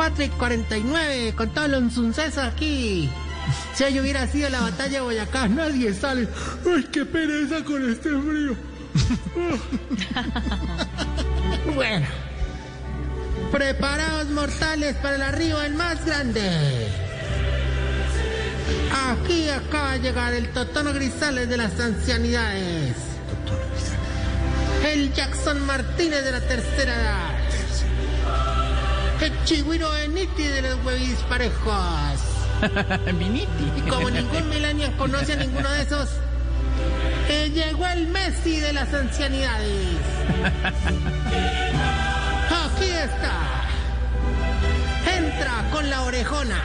4 y 49, con todos los sucesos aquí. Si hoy hubiera sido la batalla de Boyacá, nadie sale. ¡Ay, qué pereza con este frío! bueno. Preparados mortales para el arribo del más grande. Aquí acaba de llegar el Totono Grisales de las ancianidades. El Jackson Martínez de la tercera edad. El Chigüiro Beniti de los huevis parejos. Y como ningún millennial conoce a ninguno de esos, eh, llegó el Messi de las ancianidades. Aquí está. Entra con la orejona.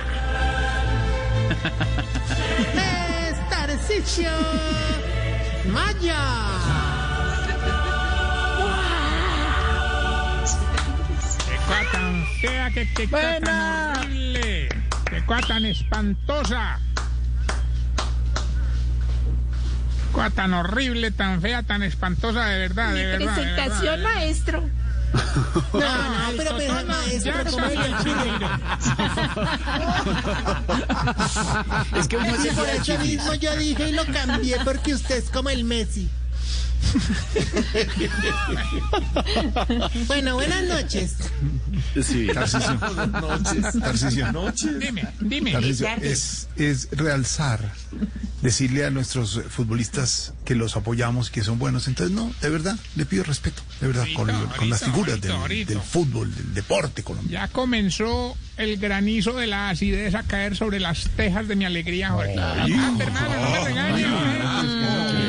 Es Tarcisio Maya. Tan fea, qué, cosa tan horrible! ¡Qué cosa tan espantosa! Cosa tan horrible, tan fea, tan espantosa, de verdad, de verdad. de verdad, Presentación, de verdad. maestro. No, no, el pero, pero maestro, Jackson ¿cómo le Martínez. Es que uno Y hace por eso mismo yo dije y lo cambié porque usted es como el Messi. bueno, buenas noches. Sí. Tarcisio. Tarcisio. Dime, dime. Tarcisio, es, es realzar, decirle a nuestros futbolistas que los apoyamos, que son buenos. Entonces, no, de verdad, le pido respeto, de verdad, con, Ahorita, con las ahorita, figuras ahorita, del, ahorita. del fútbol, del deporte colombiano. Ya comenzó el granizo de la acidez a caer sobre las tejas de mi alegría, Jorge. Ah, no me regañes.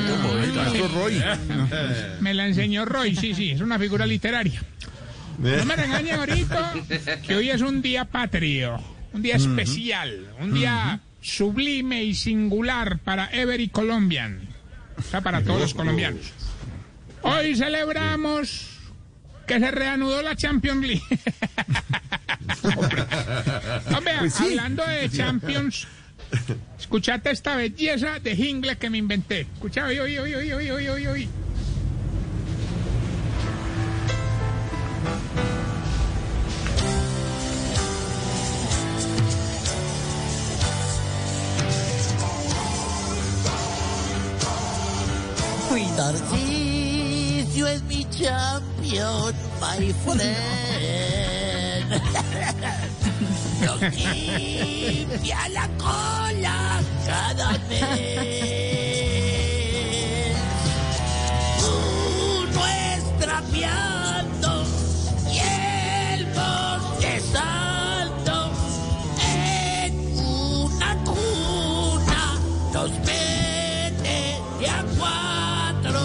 Maestro Roy. Me la enseñó Roy, sí, sí, es una figura literaria. No me regañes ahorita, que hoy es un día patrio, un día especial, un día sublime y singular para Every Colombian, o sea, para todos los colombianos. Hoy celebramos que se reanudó la Champions League. Hombre, Pues hablando de Champions, Escuchate esta belleza de jingle que me inventé. Escucha, oí, oí, es mi champion, my friend. Limpia la cola cada mes. Uno estrapeando y el bostezando en una cuna nos mete de a cuatro.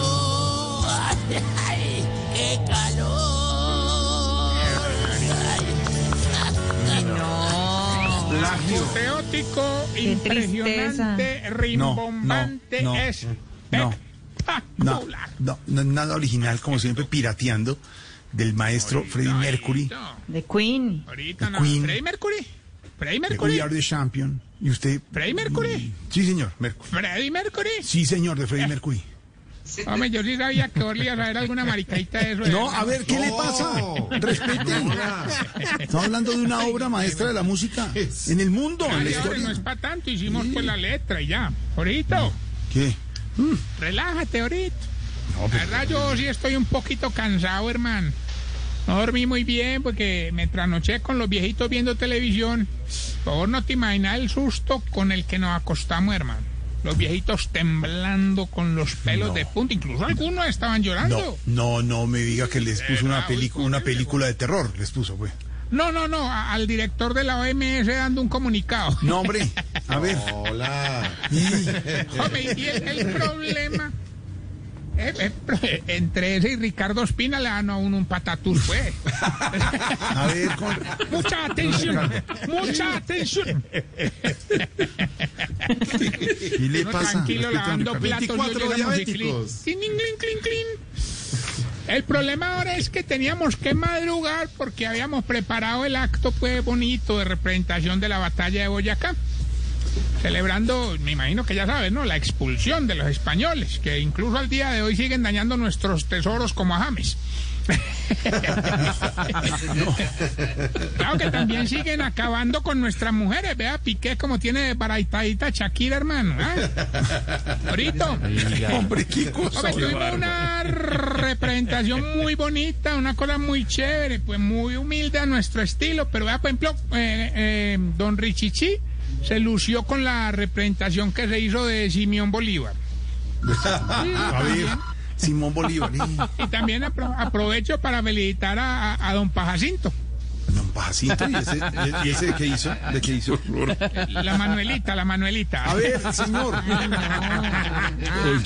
Apoteótico, impresionante, rimbombante, no, no, no. espectacular. No, no, no, nada original, como siempre, pirateando del maestro Freddie Mercury. Ahorita, De Queen. Ahorita The no. Queen. Freddie Mercury. Freddie Mercury. We Are the Champion. Y usted. Freddie Mercury. Sí, señor, Mercury. Freddie Mercury. Sí, señor, de Freddie Mercury. Hombre, yo sí sabía que vos le ibas a ver alguna maricaita de eso. No, a ver, ¿qué le pasa? Respete. Estamos hablando de una obra maestra de la música en el mundo, en la ahora no es historia. para tanto, hicimos pues la letra y ya. Ahorita, ¿Qué? relájate ahorita. La verdad, yo sí estoy un poquito cansado, hermano. No dormí muy bien porque me trasnoché con los viejitos viendo televisión. Por favor, no te imaginas el susto con el que nos acostamos, hermano. Los viejitos temblando con los pelos No. de punta. Incluso algunos estaban llorando. No, no, no me diga que les puso una, verdad, película, uy, una película de terror, les puso, pues. No, no, no. al director de la OMS dando un comunicado. No, hombre, a ver. Hombre, y el, el problema. Eh, eh, eh, entre ese y Ricardo Espina le dan a uno un patatús, pues. A ver, con... Mucha atención, mucha atención. ¿qué le pasa? tranquilo, lavando platos. yo 24 llegamos y diabéticos. clin, clin, clin, clin, clin. El problema ahora es que teníamos que madrugar porque habíamos preparado el acto pues bonito de representación de la batalla de Boyacá. Celebrando, me imagino que ya sabes, ¿no? La expulsión de los españoles, que incluso al día de hoy siguen dañando nuestros tesoros como a James. Claro que también siguen acabando con nuestras mujeres. Vea, Piqué como tiene baraitadita Shakira, hermano. ¿ah? Ahorita. Hombre, qué cosa. Hombre, tuvimos una representación muy bonita, una cosa muy chévere, pues muy humilde a nuestro estilo. Pero vea, por ejemplo, eh, eh, don Richichi se lució con la representación que se hizo de Simeón Bolívar. A ver, Simón Bolívar. Y también apro- aprovecho para felicitar a, a- a don Pajacinto, Don Pajacito, ¿y ese, y ese de qué hizo? ¿De qué hizo? la Manuelita, la Manuelita. A ver, señor.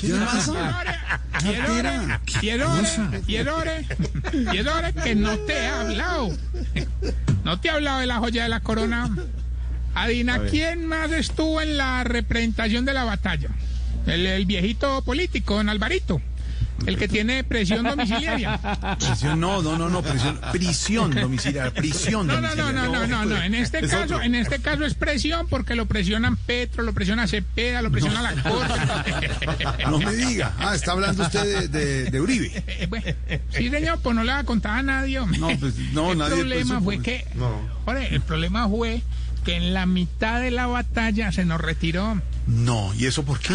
¿Qué le pasa? Quiero, quiero, quiero, quiero que no te he hablado. No te he hablado de la joya de la corona. Adina, ¿quién más estuvo en la representación de la batalla? El, el viejito político, don Alvarito. El que tiene presión domiciliaria. Prisión, no, no, no, no, prisión, prisión domiciliaria, prisión No, no, no, domiciliaria. no, no, no, no. En este Es caso, otro. en este caso es presión porque lo presionan Petro, lo presiona Cepeda, lo presiona la corte. No me diga. Ah, está hablando usted de, de, de Uribe. Bueno, sí, señor, pues no le va a contar a nadie. hombre. No, pues, no, el nadie, pues, problema supo- fue que, Ore, el problema fue que en la mitad de la batalla se nos retiró. No, ¿y eso por qué?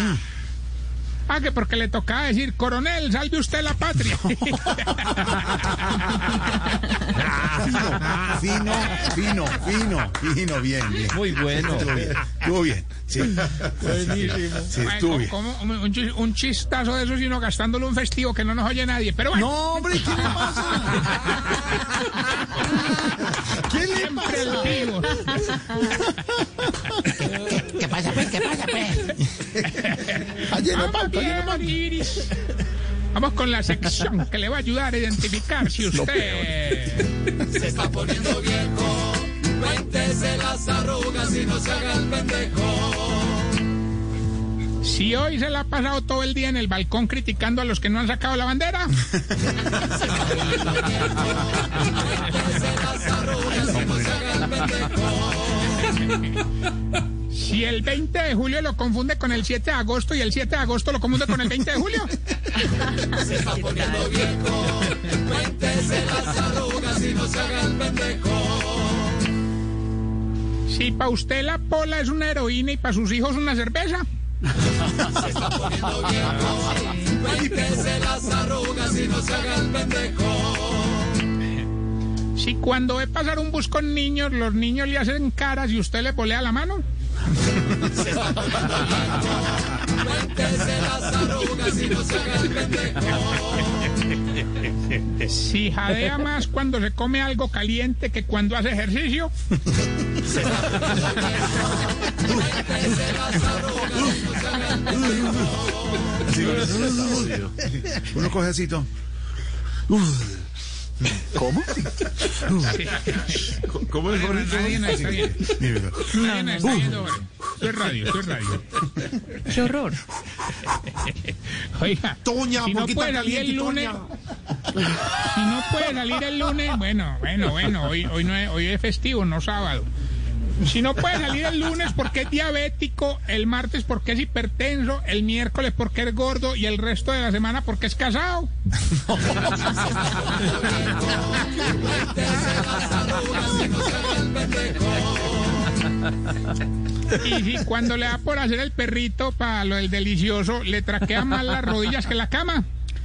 Ah, que porque le tocaba decir, coronel, salve usted la patria. Fino, fino, fino, fino, bien, bien. Muy bueno. Estuvo bien, estuvo bien. Sí, sí, estuvo bien. como- un, chis- un chistazo de eso, sino gastándole un festivo que no nos oye nadie. Pero bueno, No, hombre, ¿qué le pasa? ¿Qué le siempre el pasa? vivo. ¿Qué pasa, pues? ¿Qué pasa, pues? No no bien, falta. Iris. Vamos con la sección que le va a ayudar a identificar si usted... Se está poniendo viejo, cuéntese las arrugas y no se haga el pendejo. Si hoy se la ha pasado todo el día en el balcón criticando a los que no han sacado la bandera. Si el 20 de julio lo confunde con el 7 de agosto y el 7 de agosto lo confunde con el 20 de julio. Se está poniendo viejo, cuéntese las arrugas y no se haga el pendejo. Si para usted la pola es una heroína y para sus hijos una cerveza. Se está poniendo viejo, cuéntese las arrugas y no se haga el pendejo. Si cuando ve pasar un bus con niños, los niños le hacen caras y usted le polea la mano. No se haga el pendejo. Si jadea más cuando se come algo caliente que cuando hace ejercicio. Uno coge así, todo. ¿Cómo? ¿Cómo es Nadie nos está viendo. Nadie nos está viendo, hombre. Esto es radio, esto es radio. Qué horror. Oiga, Toña, si no puede salir el lunes, Toña. si no puede salir el lunes, bueno, bueno, bueno, hoy, hoy, no es, hoy es festivo, no sábado. Si no puede salir el lunes porque es diabético, el martes porque es hipertenso, el miércoles porque es gordo y el resto de la semana porque es casado. Y si cuando le da por hacer el perrito para lo del delicioso, le traquean más las rodillas que la cama.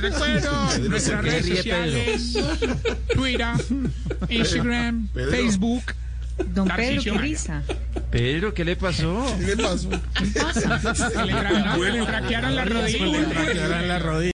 Recuerdo nuestras redes sociales, Twitter, Instagram, Facebook. Don Pedro, qué risa. Pedro, ¿qué le pasó? ¿Qué le pasó? que le, tra- no, que le traquearon las rodillas.